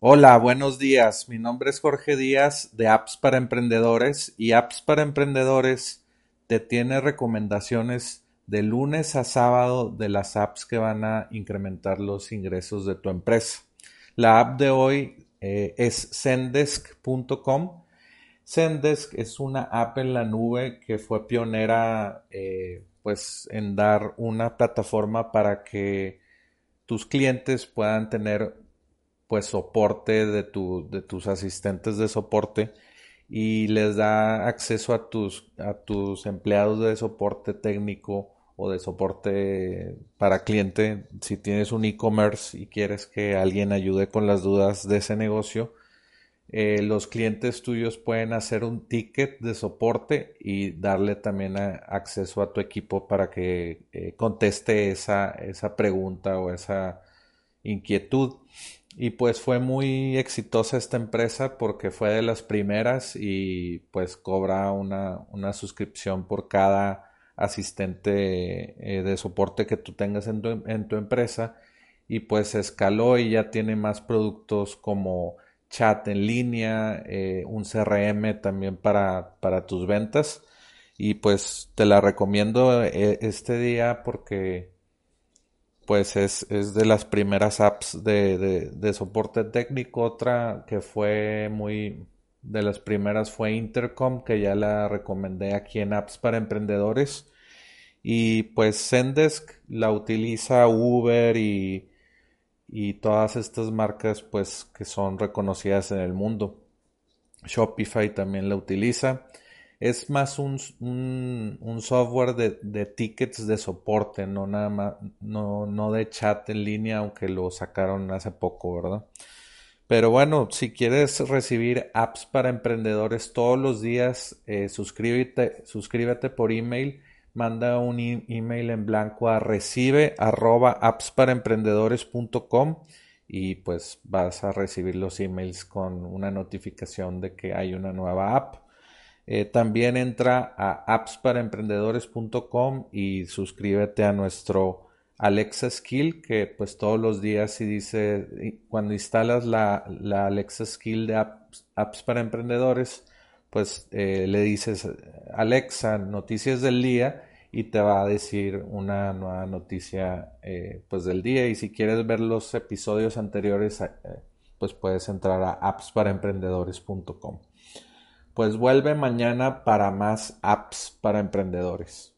Hola, buenos días. Mi nombre es Jorge Díaz de Apps para Emprendedores y Apps para Emprendedores te tiene recomendaciones de lunes a sábado de las apps que van a incrementar los ingresos de tu empresa. La app de hoy eh, es zendesk.com. Zendesk es una app en la nube que fue pionera eh, pues en dar una plataforma para que tus clientes puedan tener pues soporte de, tu, de tus asistentes de soporte y les da acceso a tus, a tus empleados de soporte técnico o de soporte para cliente. Si tienes un e-commerce y quieres que alguien ayude con las dudas de ese negocio, eh, los clientes tuyos pueden hacer un ticket de soporte y darle también acceso a tu equipo para que eh, conteste esa, esa pregunta o esa inquietud. Y pues fue muy exitosa esta empresa porque fue de las primeras y pues cobra una, suscripción por cada asistente eh, de soporte que tú tengas en tu, en tu empresa y pues escaló y ya tiene más productos como chat en línea, eh, un CRM también para, para, tus ventas y pues te la recomiendo eh, este día porque pues es, es de las primeras apps de, de, soporte técnico. Otra que fue muy de las primeras fue Intercom, que ya la recomendé aquí en apps para emprendedores. Y pues Zendesk la utiliza Uber y, y todas estas marcas pues que son reconocidas en el mundo. Shopify también la utiliza es más un, un, software de, de, tickets de soporte, no nada más, no, no de chat en línea, aunque lo sacaron hace poco, ¿verdad? Pero bueno, si quieres recibir apps para emprendedores todos los días, eh, suscríbete, suscríbete por email, manda un e, email en blanco a recibe arroba appsparaemprendedores.com y pues vas a recibir los emails con una notificación de que hay una nueva app. Eh, también entra a appsparaemprendedores.com y suscríbete a nuestro Alexa Skill, que pues todos los días si dice, cuando instalas la, Alexa Skill de apps, para emprendedores, pues eh, le dices Alexa, noticias del día y te va a decir una nueva noticia eh, pues del día. Y si quieres ver los episodios anteriores pues puedes entrar a appsparaemprendedores.com pues vuelve mañana para más apps para emprendedores.